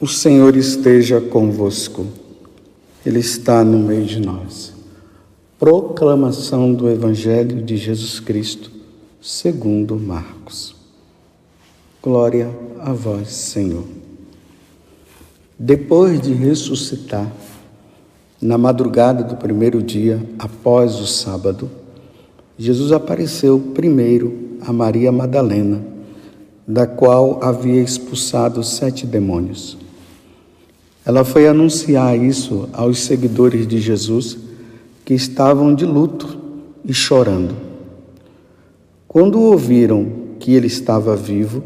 O Senhor esteja convosco, Ele está no meio de nós. Proclamação do Evangelho de Jesus Cristo, segundo Marcos. Glória a vós, Senhor. Depois de ressuscitar, na madrugada do primeiro dia, após o sábado, Jesus apareceu primeiro a Maria Madalena, da qual havia expulsado sete demônios. Ela foi anunciar isso aos seguidores de Jesus que estavam de luto e chorando. Quando ouviram que ele estava vivo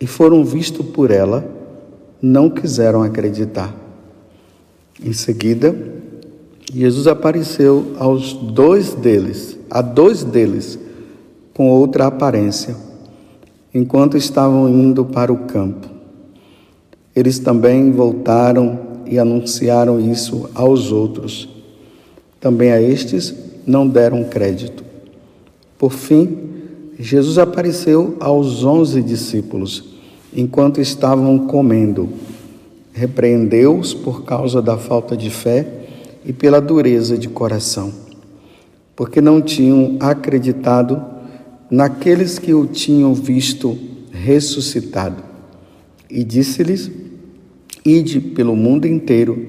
e foram vistos por ela, não quiseram acreditar. Em seguida, Jesus apareceu aos dois deles, a dois deles, com outra aparência, enquanto estavam indo para o campo. Eles também voltaram e anunciaram isso aos outros. Também a estes não deram crédito. Por fim, Jesus apareceu aos onze discípulos, enquanto estavam comendo. Repreendeu-os por causa da falta de fé e pela dureza de coração, porque não tinham acreditado naqueles que o tinham visto ressuscitado. E disse-lhes: Ide pelo mundo inteiro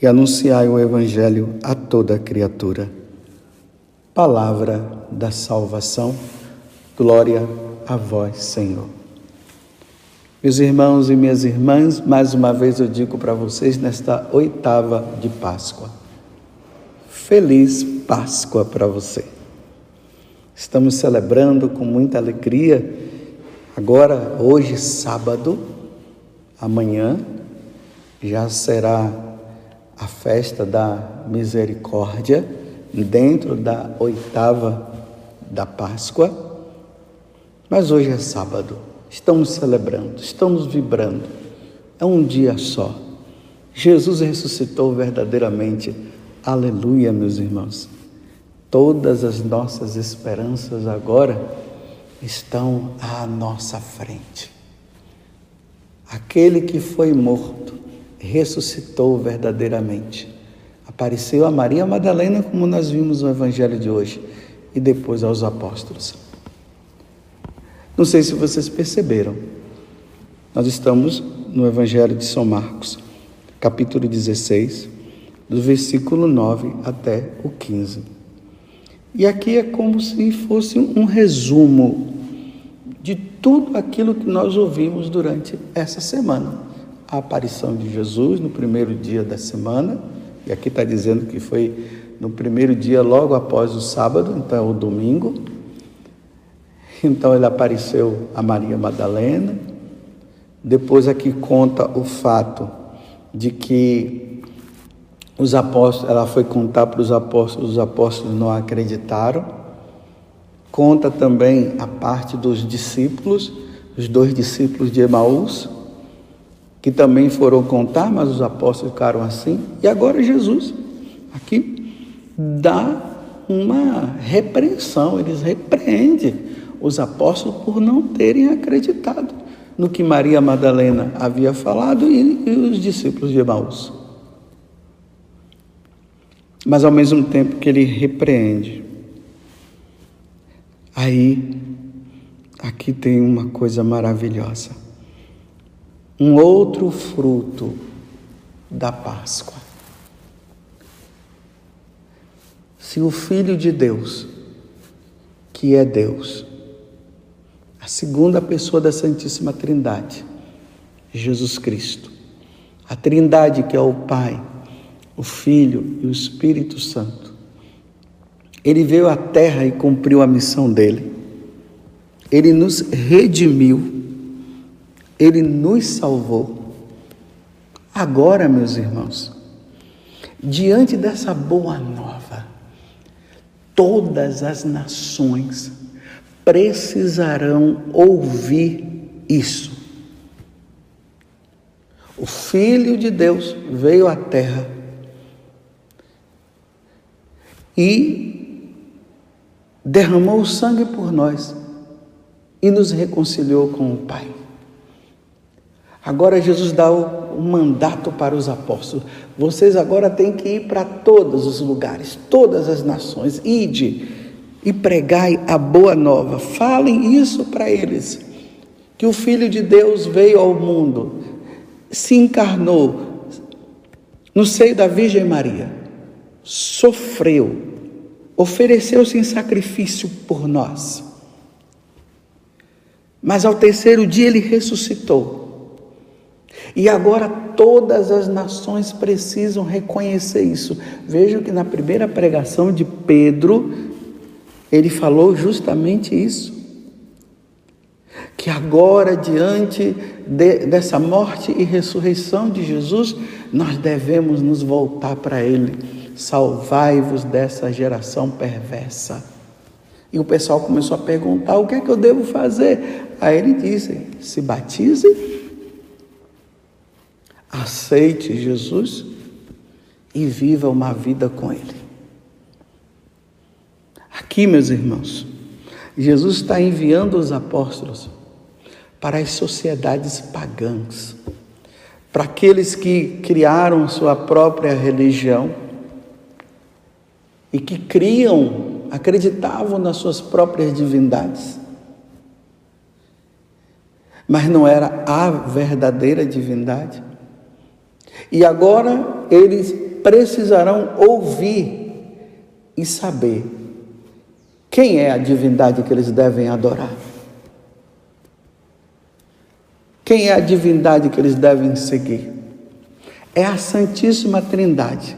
e anunciai o Evangelho a toda criatura. Palavra da salvação, glória a vós, Senhor. Meus irmãos e minhas irmãs, mais uma vez eu digo para vocês nesta oitava de Páscoa. Feliz Páscoa para você. Estamos celebrando com muita alegria, agora, hoje, sábado, amanhã, já será a festa da misericórdia, dentro da oitava da Páscoa, mas hoje é sábado, estamos celebrando, estamos vibrando, é um dia só. Jesus ressuscitou verdadeiramente, aleluia, meus irmãos. Todas as nossas esperanças agora estão à nossa frente. Aquele que foi morto ressuscitou verdadeiramente. Apareceu a Maria Madalena, como nós vimos no Evangelho de hoje, e depois aos apóstolos. Não sei se vocês perceberam, nós estamos no Evangelho de São Marcos, capítulo 16, do versículo 9 até o 15. E aqui é como se fosse um resumo de tudo aquilo que nós ouvimos durante essa semana a aparição de Jesus no primeiro dia da semana, e aqui está dizendo que foi no primeiro dia, logo após o sábado, então é o domingo. Então ele apareceu a Maria Madalena. Depois aqui conta o fato de que os apóstolos, ela foi contar para os apóstolos, os apóstolos não acreditaram. Conta também a parte dos discípulos, os dois discípulos de Emaús, que também foram contar, mas os apóstolos ficaram assim. E agora Jesus, aqui, dá uma repreensão, eles repreendem os apóstolos por não terem acreditado no que Maria Madalena havia falado e, e os discípulos de Emaús. Mas ao mesmo tempo que ele repreende, aí, aqui tem uma coisa maravilhosa um outro fruto da Páscoa. Se o Filho de Deus, que é Deus, a segunda pessoa da Santíssima Trindade, Jesus Cristo, a Trindade que é o Pai, o Filho e o Espírito Santo, ele veio à terra e cumpriu a missão dele. Ele nos redimiu ele nos salvou. Agora, meus irmãos, diante dessa boa nova, todas as nações precisarão ouvir isso. O Filho de Deus veio à terra e derramou o sangue por nós e nos reconciliou com o Pai. Agora Jesus dá o, o mandato para os apóstolos. Vocês agora têm que ir para todos os lugares, todas as nações. Ide e pregai a boa nova. Falem isso para eles. Que o Filho de Deus veio ao mundo, se encarnou no seio da Virgem Maria, sofreu, ofereceu-se em sacrifício por nós. Mas ao terceiro dia ele ressuscitou e agora todas as nações precisam reconhecer isso. Veja que na primeira pregação de Pedro, ele falou justamente isso. Que agora, diante de, dessa morte e ressurreição de Jesus, nós devemos nos voltar para Ele. Salvai-vos dessa geração perversa. E o pessoal começou a perguntar: o que é que eu devo fazer? Aí ele disse: se batize aceite Jesus e viva uma vida com Ele. Aqui, meus irmãos, Jesus está enviando os apóstolos para as sociedades pagãs, para aqueles que criaram sua própria religião e que criam, acreditavam nas suas próprias divindades. Mas não era a verdadeira divindade. E agora eles precisarão ouvir e saber quem é a divindade que eles devem adorar. Quem é a divindade que eles devem seguir? É a Santíssima Trindade,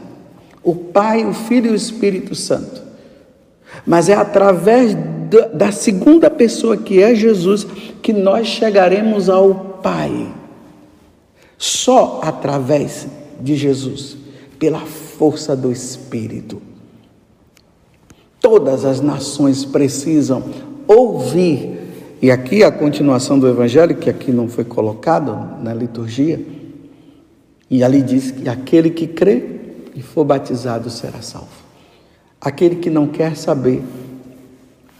o Pai, o Filho e o Espírito Santo. Mas é através da segunda pessoa, que é Jesus, que nós chegaremos ao Pai. Só através de Jesus, pela força do Espírito. Todas as nações precisam ouvir, e aqui a continuação do Evangelho, que aqui não foi colocado na liturgia, e ali diz que aquele que crê e for batizado será salvo. Aquele que não quer saber,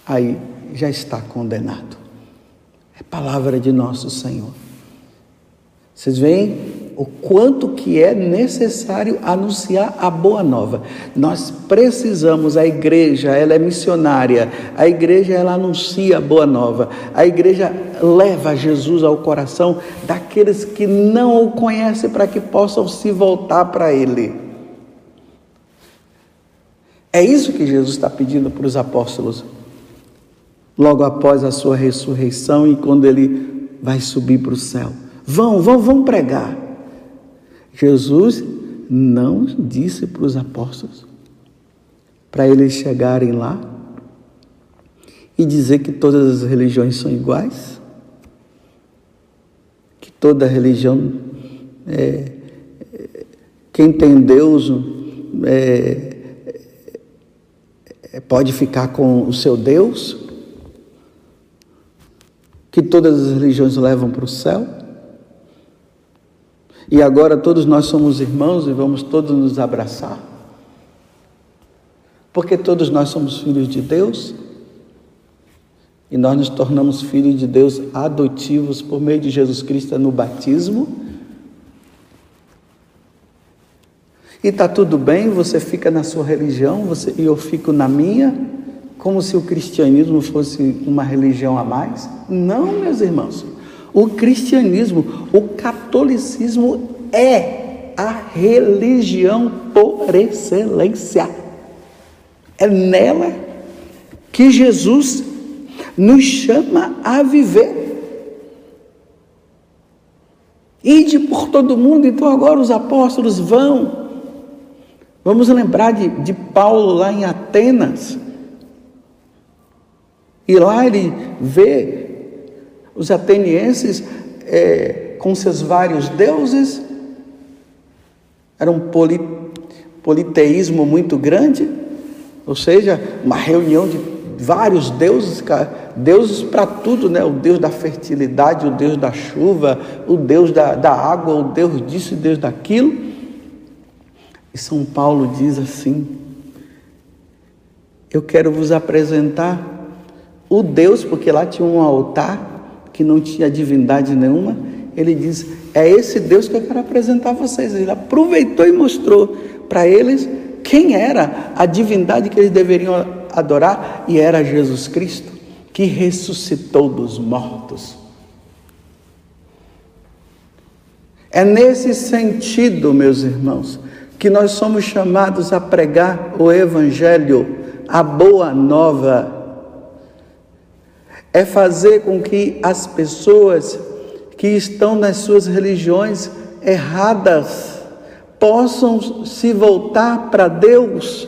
aí já está condenado. É palavra de nosso Senhor. Vocês veem o quanto que é necessário anunciar a boa nova. Nós precisamos, a igreja, ela é missionária. A igreja ela anuncia a boa nova. A igreja leva Jesus ao coração daqueles que não o conhecem para que possam se voltar para ele. É isso que Jesus está pedindo para os apóstolos. Logo após a sua ressurreição e quando ele vai subir para o céu. Vão, vão, vão pregar. Jesus não disse para os apóstolos para eles chegarem lá e dizer que todas as religiões são iguais, que toda religião, é, quem tem Deus é, é, pode ficar com o seu Deus, que todas as religiões levam para o céu. E agora todos nós somos irmãos e vamos todos nos abraçar. Porque todos nós somos filhos de Deus. E nós nos tornamos filhos de Deus adotivos por meio de Jesus Cristo no batismo. E está tudo bem, você fica na sua religião você, e eu fico na minha, como se o cristianismo fosse uma religião a mais. Não, meus irmãos. O cristianismo, o catolicismo é a religião por excelência. É nela que Jesus nos chama a viver. Ide por todo mundo, então agora os apóstolos vão. Vamos lembrar de, de Paulo lá em Atenas. E lá ele vê os atenienses é, com seus vários deuses, era um poli, politeísmo muito grande, ou seja, uma reunião de vários deuses, deuses para tudo, né? O Deus da fertilidade, o Deus da chuva, o Deus da, da água, o Deus disso e Deus daquilo. E São Paulo diz assim: Eu quero vos apresentar o Deus, porque lá tinha um altar que não tinha divindade nenhuma, ele diz: É esse Deus que eu quero apresentar a vocês. Ele aproveitou e mostrou para eles quem era a divindade que eles deveriam adorar, e era Jesus Cristo, que ressuscitou dos mortos. É nesse sentido, meus irmãos, que nós somos chamados a pregar o Evangelho, a boa nova. É fazer com que as pessoas que estão nas suas religiões erradas possam se voltar para Deus,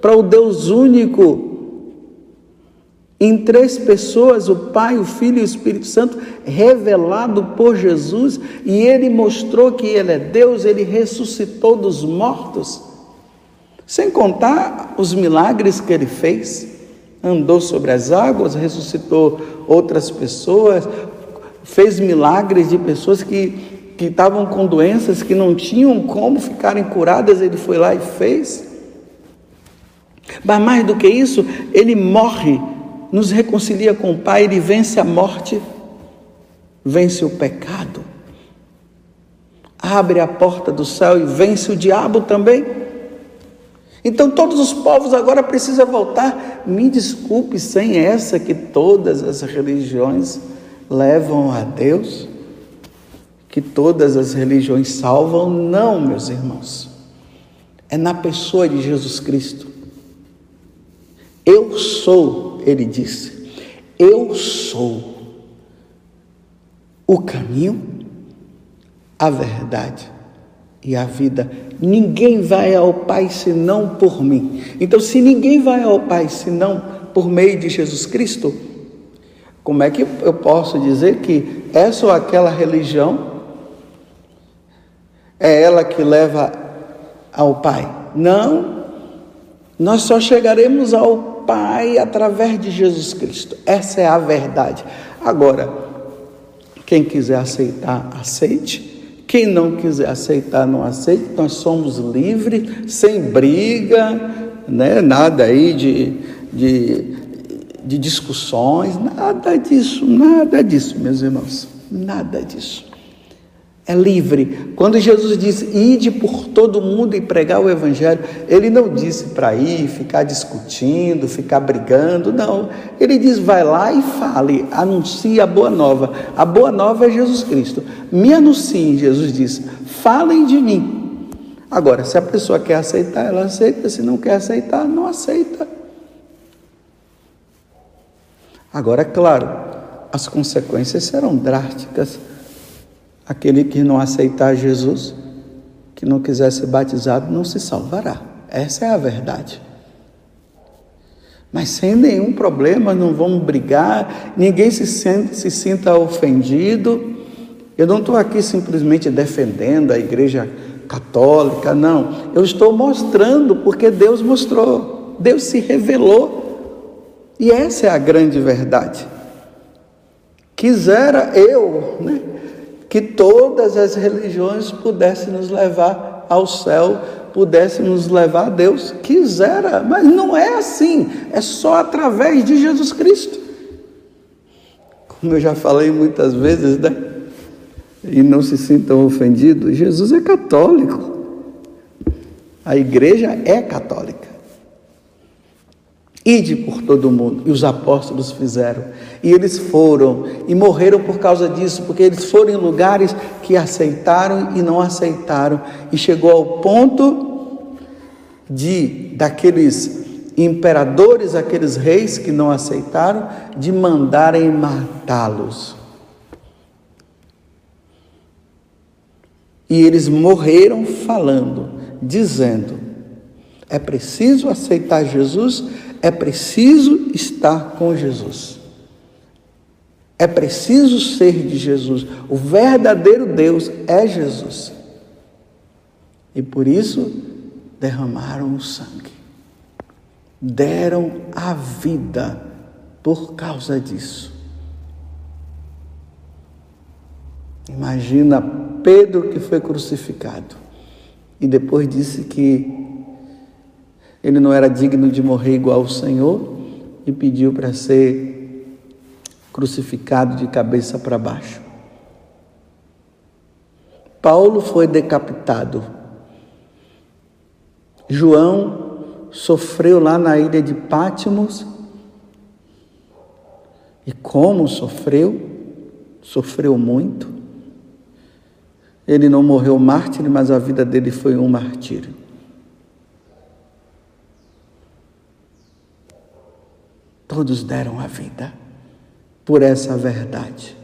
para o Deus único, em três pessoas, o Pai, o Filho e o Espírito Santo, revelado por Jesus, e ele mostrou que ele é Deus, ele ressuscitou dos mortos. Sem contar os milagres que ele fez, andou sobre as águas, ressuscitou outras pessoas, fez milagres de pessoas que que estavam com doenças que não tinham como ficarem curadas, ele foi lá e fez. Mas mais do que isso, ele morre nos reconcilia com o Pai, ele vence a morte, vence o pecado, abre a porta do céu e vence o diabo também. Então todos os povos agora precisam voltar. Me desculpe, sem essa que todas as religiões levam a Deus, que todas as religiões salvam, não, meus irmãos. É na pessoa de Jesus Cristo. Eu sou ele disse: Eu sou o caminho, a verdade e a vida. Ninguém vai ao Pai senão por mim. Então, se ninguém vai ao Pai senão por meio de Jesus Cristo, como é que eu posso dizer que essa ou aquela religião é ela que leva ao Pai? Não, nós só chegaremos ao Pai através de Jesus Cristo. Essa é a verdade. Agora, quem quiser aceitar, aceite. Quem não quiser aceitar, não aceite. Nós somos livres, sem briga, né? nada aí de, de, de discussões, nada disso, nada disso, meus irmãos, nada disso é livre. Quando Jesus disse, ide por todo mundo e pregar o Evangelho, ele não disse para ir ficar discutindo, ficar brigando, não. Ele diz, vai lá e fale, anuncie a boa nova. A boa nova é Jesus Cristo. Me anunciem, Jesus disse, falem de mim. Agora, se a pessoa quer aceitar, ela aceita, se não quer aceitar, não aceita. Agora, é claro, as consequências serão drásticas Aquele que não aceitar Jesus, que não quiser ser batizado, não se salvará. Essa é a verdade. Mas sem nenhum problema, não vamos brigar, ninguém se, sente, se sinta ofendido. Eu não estou aqui simplesmente defendendo a igreja católica, não. Eu estou mostrando porque Deus mostrou, Deus se revelou. E essa é a grande verdade. Quisera eu, né? Que todas as religiões pudessem nos levar ao céu, pudessem nos levar a Deus. Quisera, mas não é assim, é só através de Jesus Cristo. Como eu já falei muitas vezes, né? E não se sintam ofendidos, Jesus é católico. A igreja é católica. Ide por todo mundo. E os apóstolos fizeram. E eles foram e morreram por causa disso, porque eles foram em lugares que aceitaram e não aceitaram. E chegou ao ponto de daqueles imperadores, aqueles reis que não aceitaram, de mandarem matá-los. E eles morreram falando, dizendo: é preciso aceitar Jesus é preciso estar com Jesus. É preciso ser de Jesus. O verdadeiro Deus é Jesus. E por isso derramaram o sangue. Deram a vida por causa disso. Imagina Pedro que foi crucificado e depois disse que ele não era digno de morrer igual o Senhor e pediu para ser crucificado de cabeça para baixo. Paulo foi decapitado. João sofreu lá na ilha de Pátimos. E como sofreu? Sofreu muito. Ele não morreu mártir, mas a vida dele foi um martírio. Todos deram a vida por essa verdade.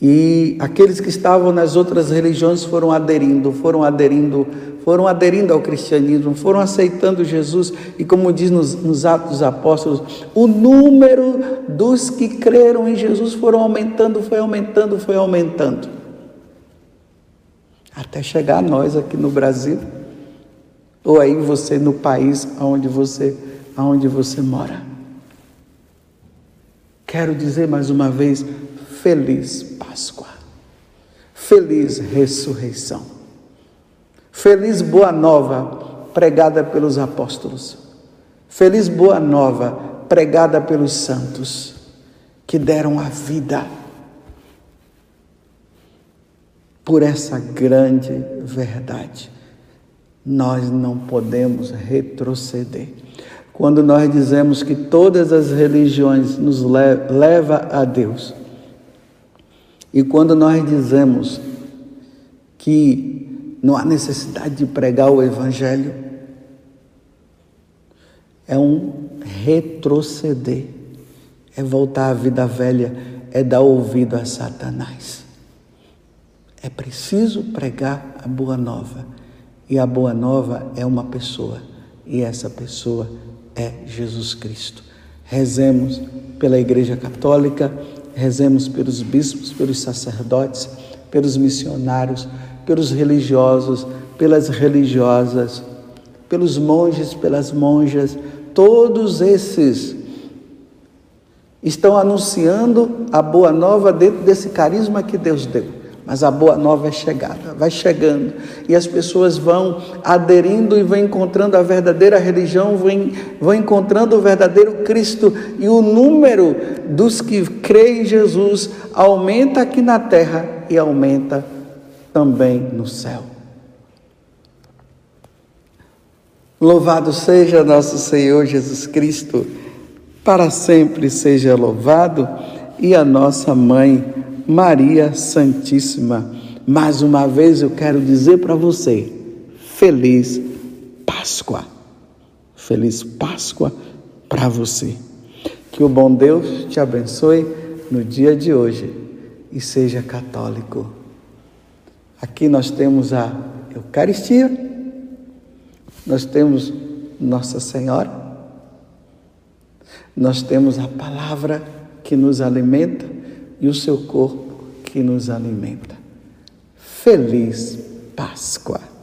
E aqueles que estavam nas outras religiões foram aderindo, foram aderindo, foram aderindo ao cristianismo, foram aceitando Jesus. E como diz nos, nos Atos dos Apóstolos, o número dos que creram em Jesus foram aumentando, foi aumentando, foi aumentando. Até chegar a nós aqui no Brasil, ou aí você no país onde você, onde você mora. Quero dizer mais uma vez, feliz Páscoa, feliz ressurreição, feliz boa nova pregada pelos apóstolos, feliz boa nova pregada pelos santos que deram a vida por essa grande verdade. Nós não podemos retroceder. Quando nós dizemos que todas as religiões nos levam a Deus, e quando nós dizemos que não há necessidade de pregar o Evangelho, é um retroceder, é voltar à vida velha, é dar ouvido a Satanás. É preciso pregar a boa nova, e a boa nova é uma pessoa, e essa pessoa é Jesus Cristo. Rezemos pela Igreja Católica, rezemos pelos bispos, pelos sacerdotes, pelos missionários, pelos religiosos, pelas religiosas, pelos monges, pelas monjas, todos esses estão anunciando a boa nova dentro desse carisma que Deus deu. Mas a boa nova é chegada, vai chegando e as pessoas vão aderindo e vão encontrando a verdadeira religião, vão, vão encontrando o verdadeiro Cristo e o número dos que creem em Jesus aumenta aqui na terra e aumenta também no céu. Louvado seja nosso Senhor Jesus Cristo, para sempre seja louvado, e a nossa mãe Maria Santíssima. Mais uma vez eu quero dizer para você: Feliz Páscoa. Feliz Páscoa para você. Que o bom Deus te abençoe no dia de hoje e seja católico. Aqui nós temos a Eucaristia, nós temos Nossa Senhora, nós temos a palavra que nos alimenta e o seu corpo que nos alimenta. Feliz Páscoa!